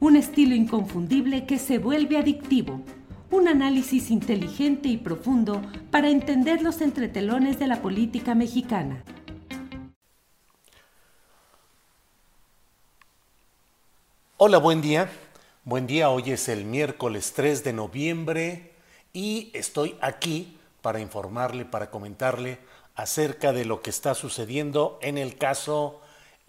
un estilo inconfundible que se vuelve adictivo. Un análisis inteligente y profundo para entender los entretelones de la política mexicana. Hola, buen día. Buen día, hoy es el miércoles 3 de noviembre y estoy aquí para informarle, para comentarle acerca de lo que está sucediendo en el caso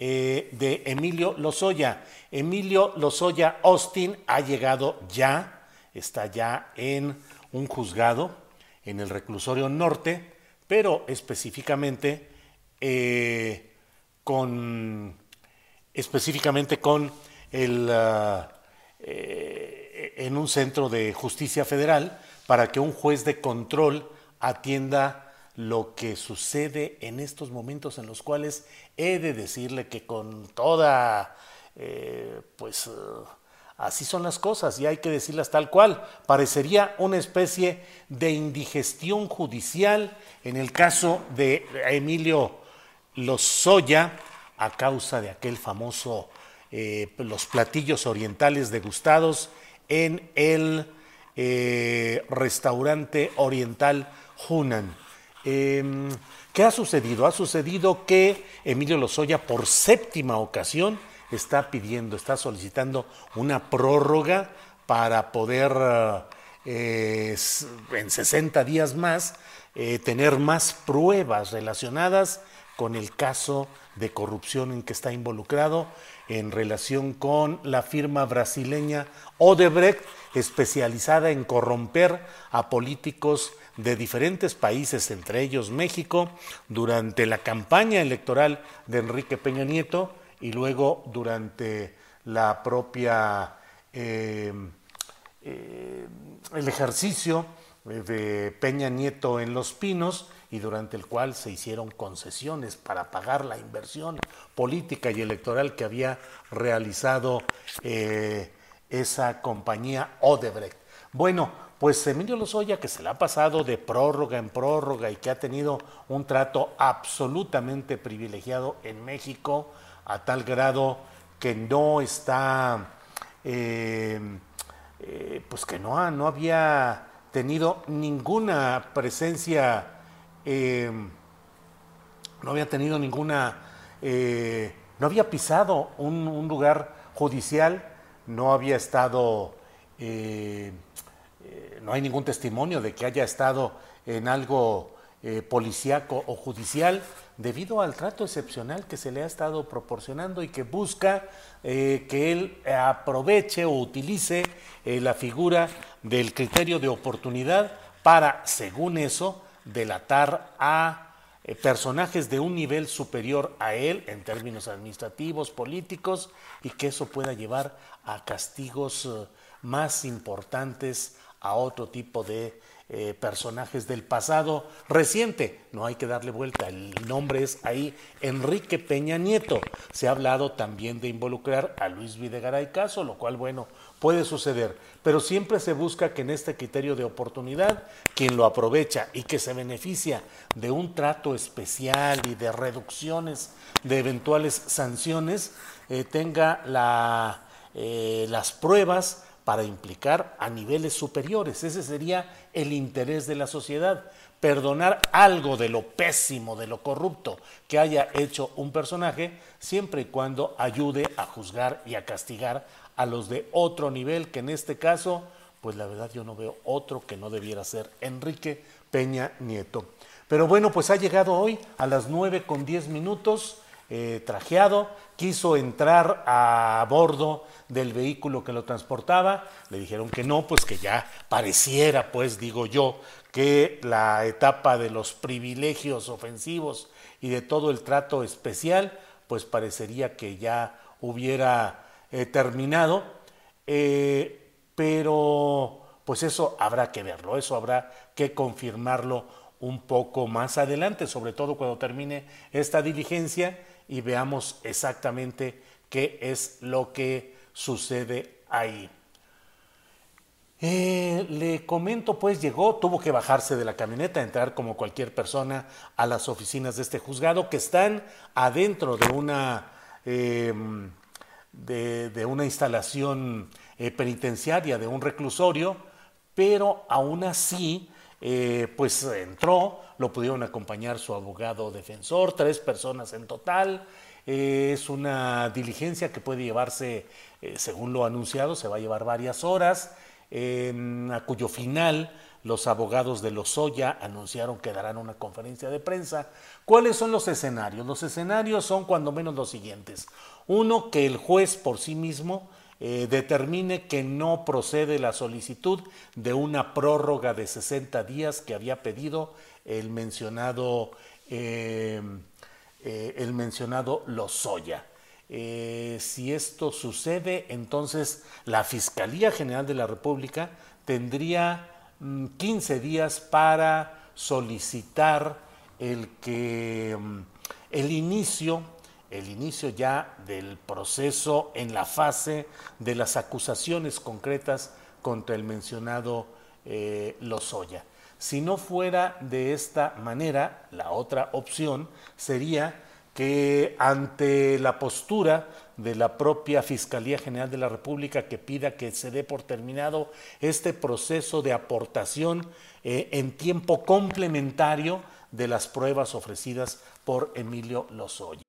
eh, de Emilio Lozoya. Emilio Lozoya Austin ha llegado ya, está ya en un juzgado en el reclusorio norte, pero específicamente eh, con específicamente con el uh, eh, en un centro de justicia federal para que un juez de control atienda lo que sucede en estos momentos en los cuales he de decirle que con toda, eh, pues uh, así son las cosas y hay que decirlas tal cual. Parecería una especie de indigestión judicial en el caso de Emilio Lozoya a causa de aquel famoso eh, los platillos orientales degustados en el eh, restaurante oriental Hunan. Em, ¿Qué ha sucedido? Ha sucedido que Emilio Lozoya por séptima ocasión está pidiendo, está solicitando una prórroga para poder eh, en 60 días más tener más pruebas relacionadas con el caso de corrupción en que está involucrado en relación con la firma brasileña Odebrecht, especializada en corromper a políticos de diferentes países, entre ellos México, durante la campaña electoral de Enrique Peña Nieto y luego durante la propia eh, eh, el ejercicio de Peña Nieto en Los Pinos y durante el cual se hicieron concesiones para pagar la inversión política y electoral que había realizado eh, esa compañía Odebrecht. Bueno, pues Emilio Lozoya, que se le ha pasado de prórroga en prórroga y que ha tenido un trato absolutamente privilegiado en México, a tal grado que no está, eh, eh, pues que no, no había tenido ninguna presencia eh, no había tenido ninguna, eh, no había pisado un, lugar judicial, no había estado, eh, no hay ningún testimonio de que haya estado en algo policíaco o judicial debido al trato excepcional que se le ha estado proporcionando y que busca que él aproveche o utilice la figura del criterio de oportunidad para, según eso, delatar a eh, personajes de un nivel superior a él en términos administrativos, políticos, y que eso pueda llevar a castigos eh, más importantes, a otro tipo de eh, personajes del pasado reciente. No hay que darle vuelta. El nombre es ahí Enrique Peña Nieto. Se ha hablado también de involucrar a Luis Videgaray Caso, lo cual, bueno, puede suceder. Pero siempre se busca que en este criterio de oportunidad, quien lo aprovecha y que se beneficia de un trato especial y de reducciones de eventuales sanciones, eh, tenga eh, las pruebas para implicar a niveles superiores. Ese sería el interés de la sociedad. Perdonar algo de lo pésimo, de lo corrupto que haya hecho un personaje, siempre y cuando ayude a juzgar y a castigar a los de otro nivel, que en este caso, pues la verdad yo no veo otro que no debiera ser Enrique Peña Nieto. Pero bueno, pues ha llegado hoy a las 9 con 10 minutos. Eh, trajeado, quiso entrar a bordo del vehículo que lo transportaba, le dijeron que no, pues que ya pareciera, pues digo yo, que la etapa de los privilegios ofensivos y de todo el trato especial, pues parecería que ya hubiera eh, terminado, eh, pero pues eso habrá que verlo, eso habrá que confirmarlo un poco más adelante, sobre todo cuando termine esta diligencia y veamos exactamente qué es lo que sucede ahí. Eh, le comento, pues llegó, tuvo que bajarse de la camioneta, entrar como cualquier persona a las oficinas de este juzgado que están adentro de una, em, de, una instalación eh, penitenciaria, de un reclusorio, pero aún así, eh, pues entró, lo pudieron acompañar su abogado defensor, tres personas en total. es una diligencia que puede llevarse, eh, según lo anunciado, se va a llevar varias horas, a cuyo final los abogados de Lozoya anunciaron que darán una conferencia de prensa. ¿Cuáles son los escenarios? Los escenarios son cuando menos los siguientes. Uno, que el juez por sí mismo eh, determine que no procede la solicitud de una prórroga de 60 días que había pedido el mencionado, eh, eh, el mencionado Lozoya. si esto sucede, entonces la Fiscalía General de la República tendría 15 mm, días para solicitar el que mm, el inicio el inicio ya del proceso en la fase de las acusaciones concretas contra el mencionado eh, Lozoya. Si no fuera de esta manera, la otra opción sería que ante la postura de la propia Fiscalía General de la República que pida que se dé por terminado este proceso de aportación eh, en tiempo complementario de las pruebas ofrecidas por Emilio Lozoya.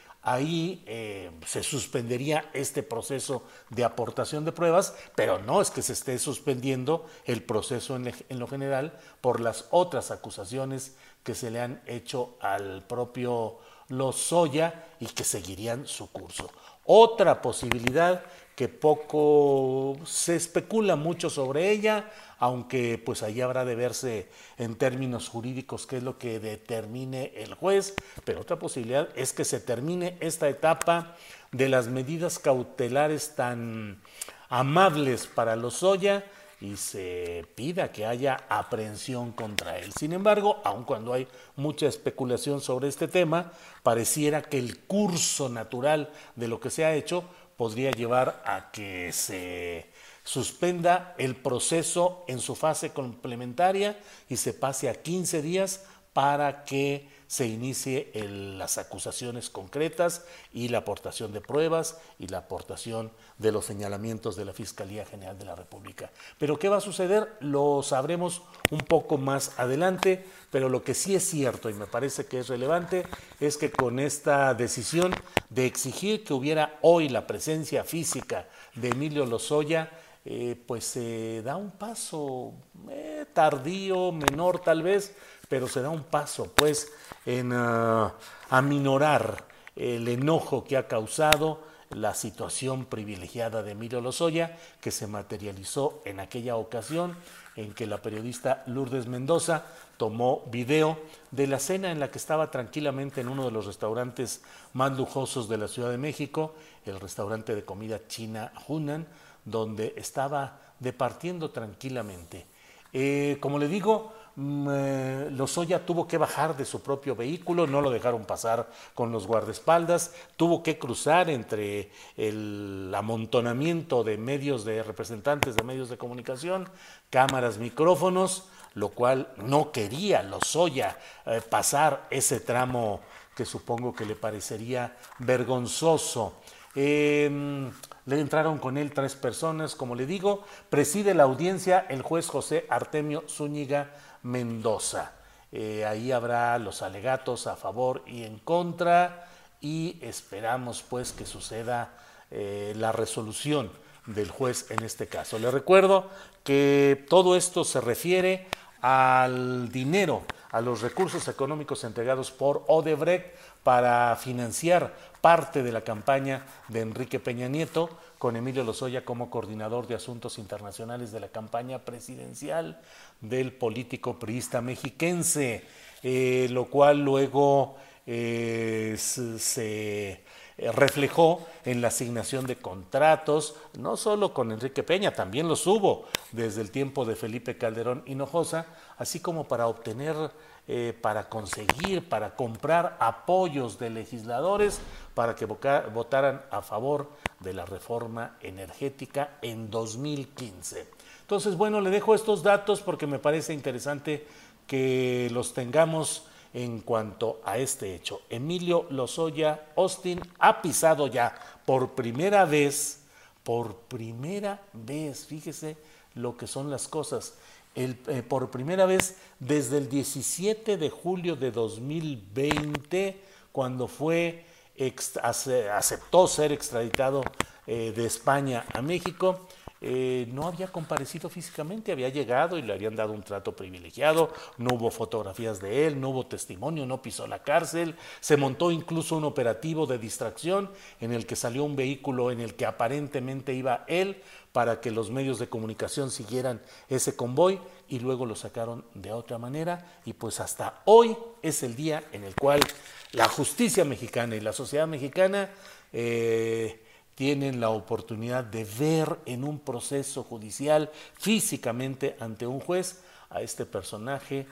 ahí eh, se suspendería este proceso de aportación de pruebas, pero no es que se esté suspendiendo el proceso en, lo general por las otras acusaciones que se le han hecho al propio Lozoya y que seguirían su curso. Otra posibilidad que poco se especula mucho sobre ella, aunque pues ahí habrá de verse en términos jurídicos qué es lo que determine el juez, pero otra posibilidad es que se termine esta etapa de las medidas cautelares tan amables para los Lozoya y se pida que haya aprehensión contra él. Sin embargo, aun cuando hay mucha especulación sobre este tema, pareciera que el curso natural de lo que se ha hecho podría llevar a que se suspenda el proceso en su fase complementaria y se pase a 15 días para que se inicie las acusaciones concretas y la aportación de pruebas y la aportación de los señalamientos de la Fiscalía General de la República. Pero ¿qué va a suceder? Lo sabremos un poco más adelante, pero lo que sí es cierto y me parece que es relevante es que con esta decisión de exigir que hubiera hoy la presencia física de Emilio Lozoya, eh, pues se da un paso eh, tardío, menor tal vez, pero se da un paso pues en ah, aminorar el enojo que ha causado la situación privilegiada de Emilio Lozoya, que se materializó en aquella ocasión en que la periodista Lourdes Mendoza tomó video de la cena en la que estaba tranquilamente en uno de los restaurantes más lujosos de la Ciudad de México, el restaurante de comida china Hunan, donde estaba departiendo tranquilamente. Eh, como le digo, Lozoya tuvo que bajar de su propio vehículo, no lo dejaron pasar con los guardaespaldas, tuvo que cruzar entre el amontonamiento de medios de representantes de medios de comunicación, cámaras, micrófonos, lo cual no quería Lozoya eh, pasar ese tramo que supongo que le parecería vergonzoso. Em, le entraron con él tres personas, como le digo, preside la audiencia el juez José Artemio Zúñiga Mendoza. Eh, ahí habrá los alegatos a favor y en contra y esperamos pues que suceda eh, la resolución del juez en este caso. Le recuerdo que todo esto se refiere al dinero, a los recursos económicos entregados por Odebrecht para financiar parte de la campaña de Enrique Peña Nieto, con Emilio Lozoya como coordinador de asuntos internacionales de la campaña presidencial del político priista mexiquense, eh, lo cual luego eh, se eh, reflejó en la asignación de contratos, no solo con Enrique Peña, también los hubo desde el tiempo de Felipe Calderón Hinojosa, así como para obtener eh, para conseguir, para comprar apoyos de legisladores para que votaran a favor de la reforma energética en 2015. Entonces, bueno, le dejo estos datos porque me parece interesante que los tengamos en cuanto a este hecho. Emilio Lozoya Austin ha pisado ya por primera vez, por primera vez, fíjese lo que son las cosas, el, eh, por primera vez desde el 17 de julio de 2020, cuando fue aceptó ser extraditado eh, de España a México eh, no había comparecido físicamente, había llegado y le habían dado un trato privilegiado, no hubo fotografías de él, no hubo testimonio, no pisó la cárcel, se montó incluso un operativo de distracción en el que salió un vehículo en el que aparentemente iba él para que los medios de comunicación siguieran ese convoy y luego lo sacaron de otra manera. Y pues hasta hoy es el día en el cual la justicia mexicana y la sociedad mexicana eh, tienen la oportunidad de ver en un proceso judicial físicamente ante un juez a este personaje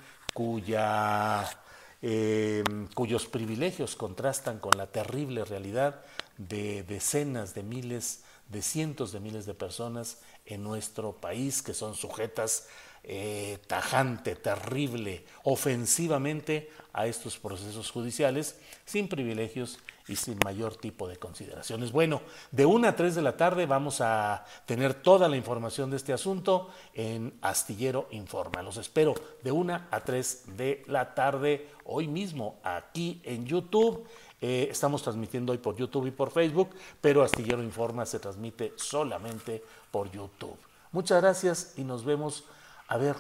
eh, cuyos privilegios contrastan con la terrible realidad de decenas de miles, de cientos de miles de personas en nuestro país que son sujetas eh, tajante, terrible, ofensivamente a estos procesos judiciales sin privilegios y sin mayor tipo de consideraciones. Bueno, de una a 3 de la tarde vamos a tener toda la información de este asunto en Astillero Informa. Los espero de una a 3 de la tarde hoy mismo aquí en YouTube. Eh, estamos transmitiendo hoy por YouTube y por Facebook, pero Astillero Informa se transmite solamente por YouTube. Muchas gracias y nos vemos. A ver,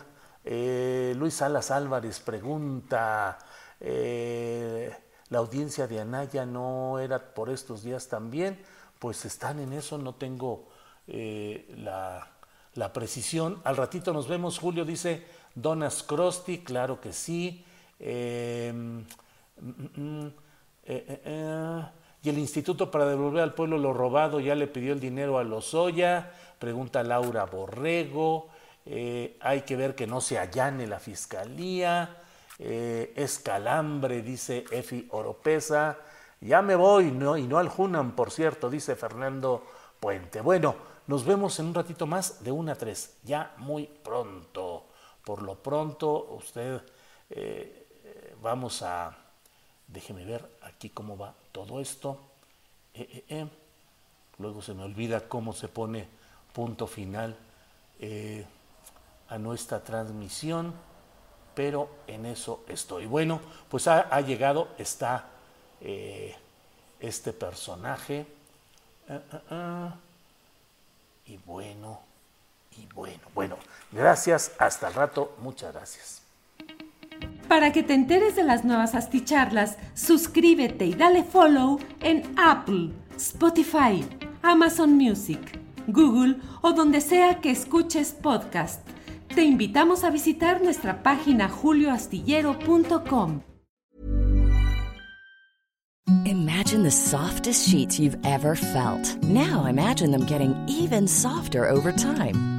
eh, Luis Salas Álvarez pregunta. Eh, la audiencia de Anaya no era por estos días también, pues están en eso, no tengo eh, la, precisión. Al ratito nos vemos, Julio dice, Donas Crosti, claro que sí. Em, mm, mm, y el Instituto para devolver al pueblo lo robado ya le pidió el dinero a Lozoya, pregunta Laura Borrego. Eh, hay que ver que no se allane la fiscalía. Eh, es calambre, dice Efi Oropesa. Ya me voy, ¿no? y no al Junan, por cierto, dice Fernando Puente. Bueno, nos vemos en un ratito más de 1 a 3, ya muy pronto. Por lo pronto, usted, eh, vamos a, déjeme ver aquí cómo va todo esto. Luego se me olvida cómo se pone punto final a nuestra transmisión, pero en eso estoy. Bueno, pues ha, llegado, está eh, este personaje. Ah, ah, ah. Y bueno, y bueno, bueno, gracias, hasta el rato, muchas gracias. Para que te enteres de las nuevas asticharlas, suscríbete y dale follow en Apple, Spotify, Amazon Music, Google o donde sea que escuches podcast. Te invitamos a visitar nuestra página julioastillero.com. Imagine the softest sheets you've ever felt. Now imagine them getting even softer over time.